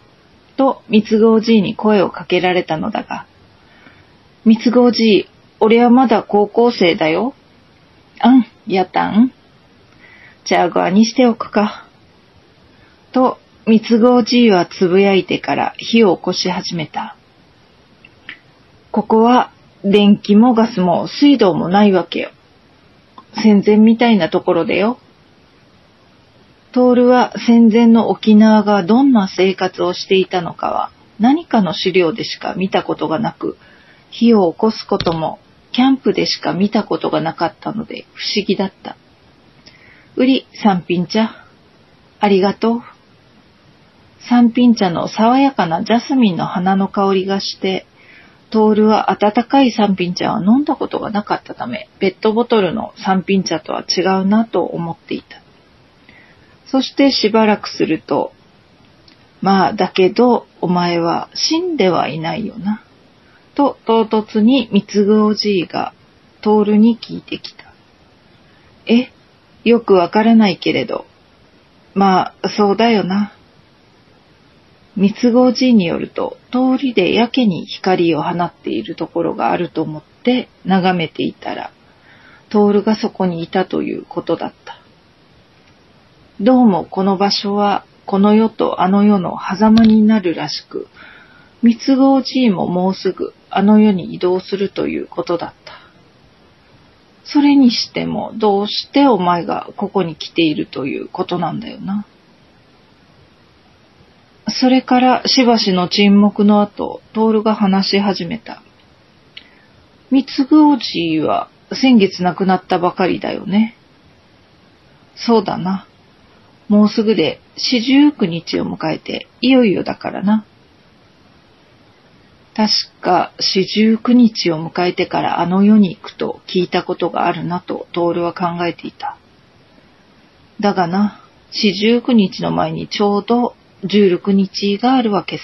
と三つ子おじいに声をかけられたのだが、三つ子おじい、俺はまだ高校生だよ。あん、やったん？じゃあごあにしておくか。と、三つ子おじいはつぶやいてから火を起こし始めた。ここは電気もガスも水道もないわけよ。戦前みたいなところでよ。トールは戦前の沖縄がどんな生活をしていたのかは何かの資料でしか見たことがなく、火を起こすこともキャンプでしか見たことがなかったので不思議だった。うり、三品茶。ありがとう。三品茶の爽やかなジャスミンの花の香りがして、トールは温かい三品茶は飲んだことがなかったため、ペットボトルの三品茶とは違うなと思っていた。そしてしばらくすると、まあ、だけど、お前は死んではいないよな。と、唐突に三つ子おじいが、トールに聞いてきた。え、よくわからないけれど、まあ、そうだよな。三つ子じいによると、通りでやけに光を放っているところがあると思って眺めていたら、徹がそこにいたということだった。どうもこの場所は、この世とあの世の狭間になるらしく、三つ子じいももうすぐあの世に移動するということだった。それにしても、どうしてお前がここに来ているということなんだよな。それからしばしの沈黙の後、トールが話し始めた。三つぐおじいは先月亡くなったばかりだよね。そうだな。もうすぐで四十九日を迎えていよいよだからな。確か四十九日を迎えてからあの世に行くと聞いたことがあるなとトールは考えていた。だがな、四十九日の前にちょうど16日があるわけさ。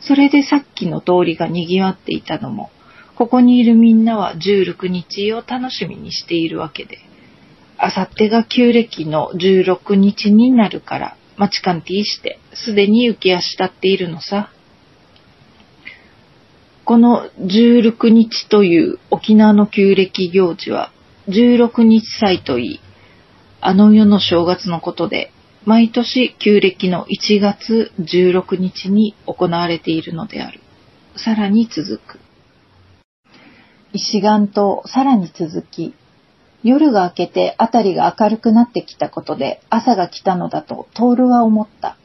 それでさっきの通りが賑わっていたのも、ここにいるみんなは16日を楽しみにしているわけで、あさってが旧暦の16日になるから、待ちかんてぃして、すでに行き足立っているのさ。この16日という沖縄の旧暦行事は、16日祭といい、あの世の正月のことで、毎年旧暦の1月16日に行われているのである。さらに続く。石岩とさらに続き、夜が明けて辺りが明るくなってきたことで朝が来たのだとトールは思った。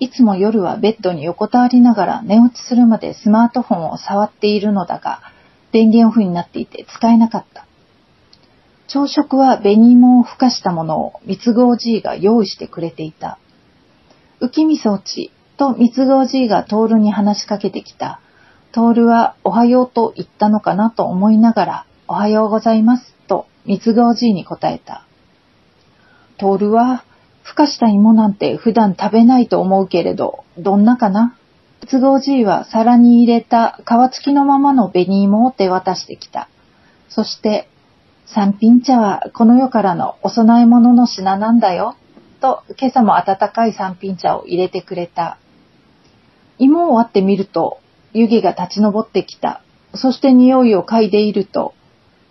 いつも夜はベッドに横たわりながら寝落ちするまでスマートフォンを触っているのだが、電源オフになっていて使えなかった。朝食は紅芋をふかしたものを三つ子おじいが用意してくれていた。浮きみそ落ちと三つ子おじいがトールに話しかけてきた。トールはおはようと言ったのかなと思いながら、おはようございます三つ子おじいに答えた。トールは、ふかした芋なんて普段食べないと思うけれど、どんなかな？都合じいは皿に入れた皮付きのままの紅芋を手渡してきた。そして、三品茶はこの世からのお供え物の品なんだよ。と今朝も温かい三品茶を入れてくれた。芋を割ってみると湯気が立ち上ってきた。そして匂いを嗅いでいると、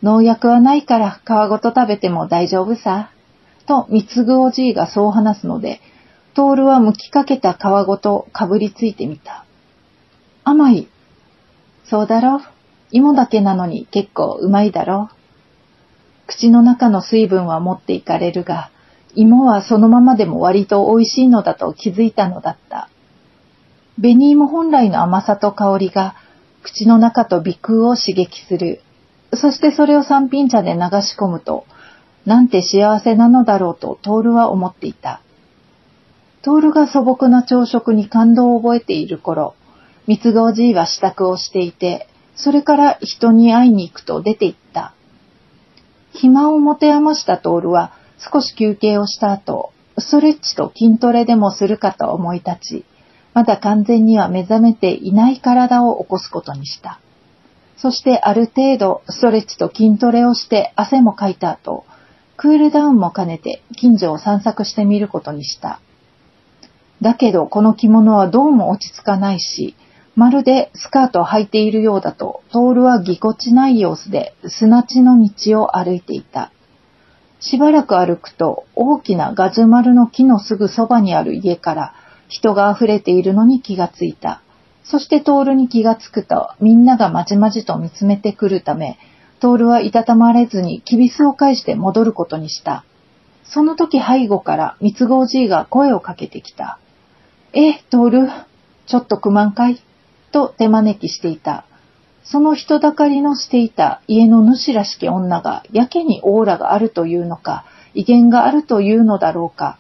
農薬はないから皮ごと食べても大丈夫さ。と、三つぐおじいがそう話すので、トールは剥きかけた皮ごとかぶりついてみた。甘い。そうだろ？芋だけなのに結構うまいだろ？口の中の水分は持っていかれるが、芋はそのままでも割と美味しいのだと気づいたのだった。紅芋本来の甘さと香りが口の中と鼻腔を刺激する。そしてそれを三品茶で流し込むと、なんて幸せなのだろうとトールは思っていた。トールが素朴な朝食に感動を覚えている頃、三つ子おじいは支度をしていて、それから人に会いに行くと出て行った。暇を持て余したトールは少し休憩をした後、ストレッチと筋トレでもするかと思い立ち、まだ完全には目覚めていない体を起こすことにした。そしてある程度ストレッチと筋トレをして汗もかいた後、クールダウンも兼ねて近所を散策してみることにした。だけどこの着物はどうも落ち着かないし、まるでスカートを履いているようだと、トールはぎこちない様子で砂地の道を歩いていた。しばらく歩くと大きなガジュマルの木のすぐそばにある家から人が溢れているのに気がついた。そしてトールに気がつくとみんながまじまじと見つめてくるため、トールはいたたまれずにきびすを返して戻ることにした。その時背後から三つ子おじいが声をかけてきた。え、トール、ちょっとくまんかい？と手招きしていた。その人だかりのしていた家の主らしき女がやけにオーラがあるというのか、威厳があるというのだろうか。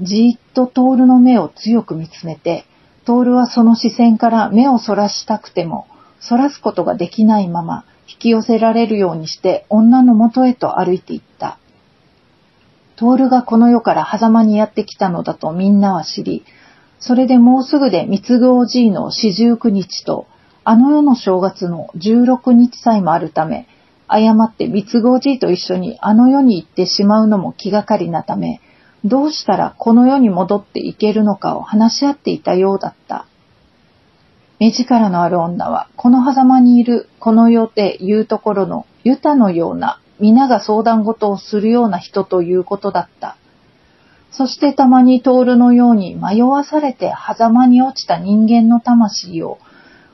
じーっとトールの目を強く見つめて、トールはその視線から目をそらしたくても、そらすことができないまま、引き寄せられるようにして女のもとへと歩いていった。トールがこの世から狭間にやってきたのだとみんなは知り、それでもうすぐで三つ子おじいの四十九日と、あの世の正月の十六日祭もあるため、誤って三つ子おじいと一緒にあの世に行ってしまうのも気がかりなため、どうしたらこの世に戻っていけるのかを話し合っていたようだった。目力のある女は、この狭間にいるこの世で言うところのユタのような皆が相談事をするような人ということだった。そしてたまに通るのように迷わされて狭間に落ちた人間の魂を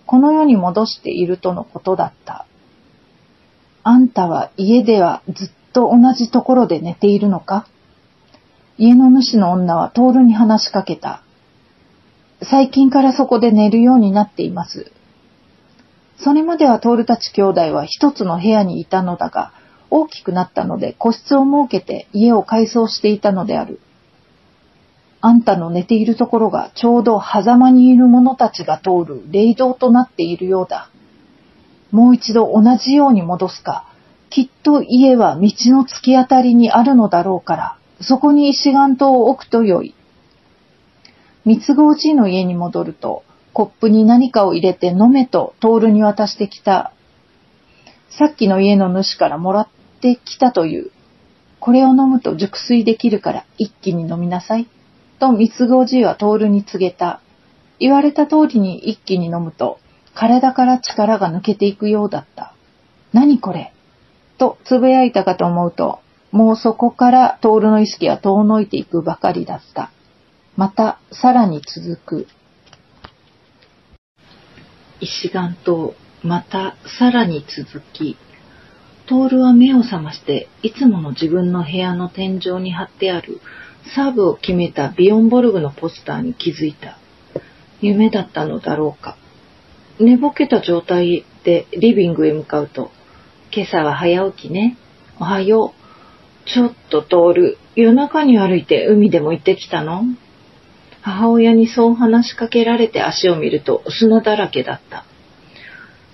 この世に戻しているとのことだった。あんたは家ではずっと同じところで寝ているのか？家の主の女は徹に話しかけた。最近からそこで寝るようになっています。それまでは徹たち兄弟は一つの部屋にいたのだが、大きくなったので個室を設けて家を改装していたのである。あんたの寝ているところがちょうど狭間にいる者たちが通る霊道となっているようだ。もう一度同じように戻すか、きっと家は道の突き当たりにあるのだろうから、そこに石岩塔を置くとよい。三つ子おじいの家に戻ると、コップに何かを入れて飲めとトールに渡してきた。さっきの家の主からもらってきたという。これを飲むと熟睡できるから一気に飲みなさい。と三つ子おじいは徹に告げた。言われた通りに一気に飲むと、体から力が抜けていくようだった。何これ？と呟いたかと思うと、もうそこから徹の意識は遠のいていくばかりだった。また、さらに続く。石岩と、また、さらに続き、徹は目を覚まして、いつもの自分の部屋の天井に貼ってあるサーブを決めたビヨンボルグのポスターに気づいた。夢だったのだろうか。寝ぼけた状態でリビングへ向かうと、今朝は早起きね。おはよう。ちょっと通る。夜中に歩いて海でも行ってきたの？母親にそう話しかけられて足を見ると砂だらけだった。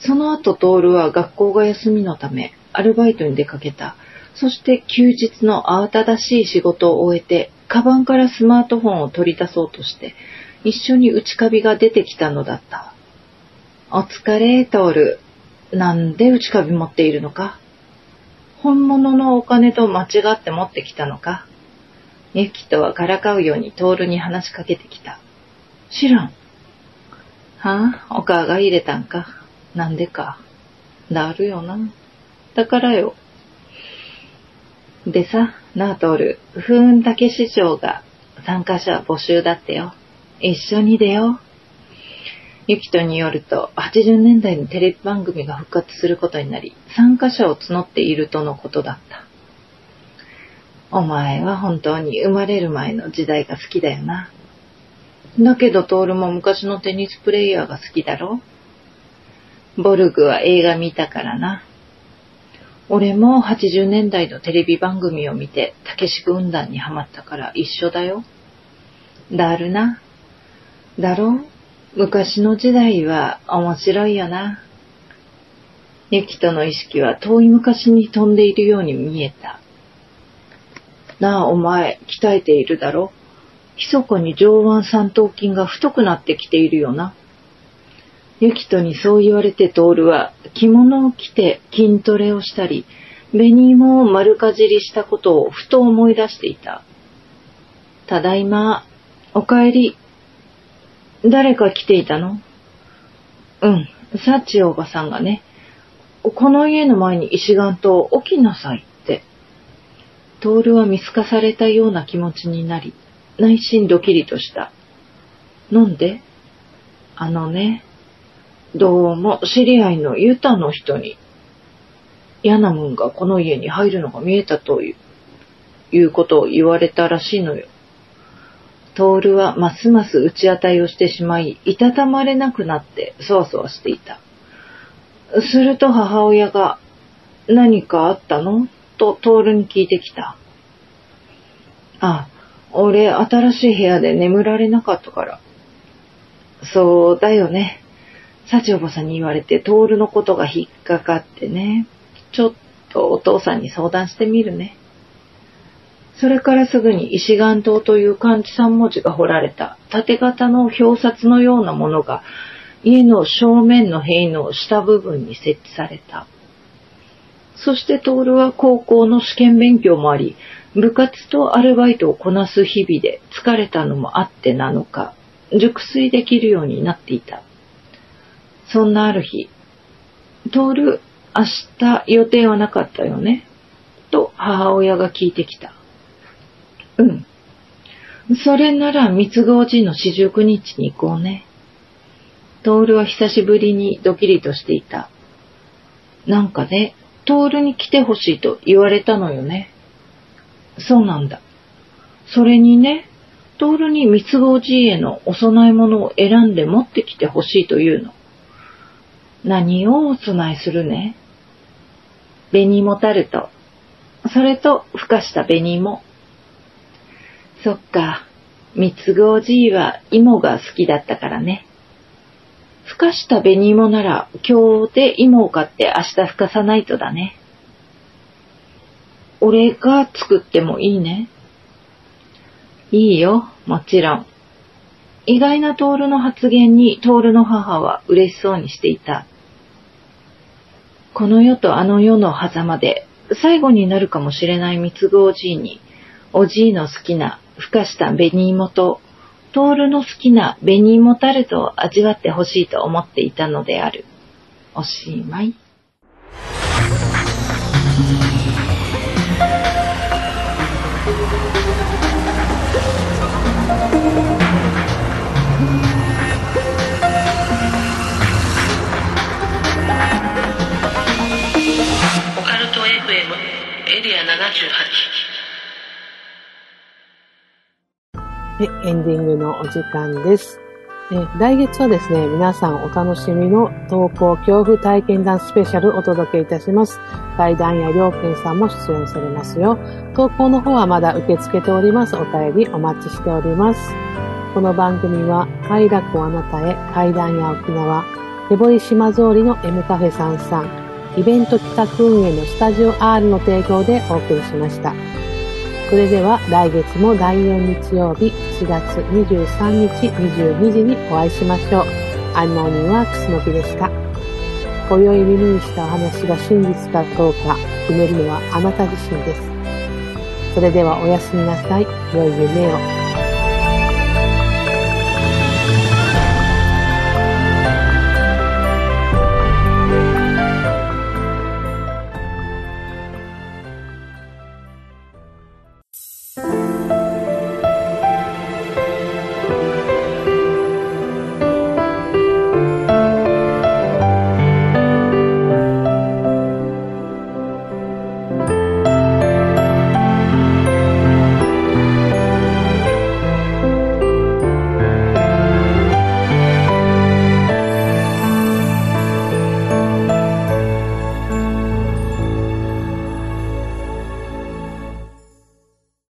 その後、トールは学校が休みのため、アルバイトに出かけた。そして休日の慌ただしい仕事を終えてカバンからスマートフォンを取り出そうとして、一緒に内カビが出てきたのだった。お疲れ、トール。なんで内カビ持っているのか？本物のお金と間違って持ってきたのか？ユキとはからかうようにトールに話しかけてきた。知らん。はあ、お母が入れたんか？なんでか？なるよな。だからよ。でさ、なあトール、ふーんたけ師匠が参加者募集だってよ。一緒に出よう。ゆきとによると、80年代のテレビ番組が復活することになり、参加者を募っているとのことだった。お前は本当に生まれる前の時代が好きだよな。だけど、トールも昔のテニスプレイヤーが好きだろボルグは映画見たからな。俺も80年代のテレビ番組を見て、たけし軍団にはまったから一緒だよ。だるな。だろう昔の時代は面白いよな。ユキとの意識は遠い昔に飛んでいるように見えた。なあ、お前、鍛えているだろ？密かに上腕三頭筋が太くなってきているよな。ユキトにそう言われてトールは着物を着て筋トレをしたり、紅芋を丸かじりしたことをふと思い出していた。ただいま、お帰り、誰か来ていたの？うん、サッチおばさんがね、この家の前に石岩と起きなさいって。トールは見透かされたような気持ちになり、内心ドキリとした。なんで？あのね、どうも知り合いのユタの人に、ヤナムンがこの家に入るのが見えたという、いうことを言われたらしいのよ。トールはますます打ち当たりをしてしまい、いたたまれなくなってそわそわしていた。すると母親が、何かあったの？とトールに聞いてきた。あ、俺新しい部屋で眠られなかったから。そうだよね。幸おばさんに言われて、トールのことが引っかかってね。ちょっとお父さんに相談してみるね。それからすぐに石岩塔という漢字三文字が彫られた縦型の表札のようなものが家の正面の塀の下部分に設置された。そして徹は高校の試験勉強もあり、部活とアルバイトをこなす日々で疲れたのもあってなのか、熟睡できるようになっていた。そんなある日、徹、明日予定はなかったよね？と母親が聞いてきた。うん。それなら三つ子寺の四十九日に行こうね。徹は久しぶりにドキリとしていた。なんかね、徹に来てほしいと言われたのよね。そうなんだ。それにね、徹に三つ子寺へのお供え物を選んで持ってきてほしいというの。何をお供えするね紅芋タルト。それと、ふかした紅芋。そっか。三つ子おじいは芋が好きだったからね。ふかした紅芋なら今日で芋を買って明日ふかさないとだね。俺が作ってもいいね。いいよ、もちろん。意外なトールの発言にトールの母は嬉しそうにしていた。この世とあの世の狭間で最後になるかもしれない三つ子おじいに、おじいの好きなふかした紅芋と、トールの好きな紅芋タルトを味わってほしいと思っていたのである。おしまい。エンディングのお時間です。来月はですね、皆さんお楽しみの投稿恐怖体験談スペシャルお届けいたします。対談や両県さんも出演されますよ。投稿の方はまだ受け付けております。お便りお待ちしております。この番組は、快楽をあなたへ、階段や沖縄、手堀島通りの M カフェさんさん、イベント企画運営のスタジオ R の提供でお送りしました。それでは来月も第4日曜日4月23日22時にお会いしましょう。アンモーニングはクスの日でした。今宵耳にしたお話が真実かどうか決めるのはあなた自身です。それではおやすみなさい。良い夢を。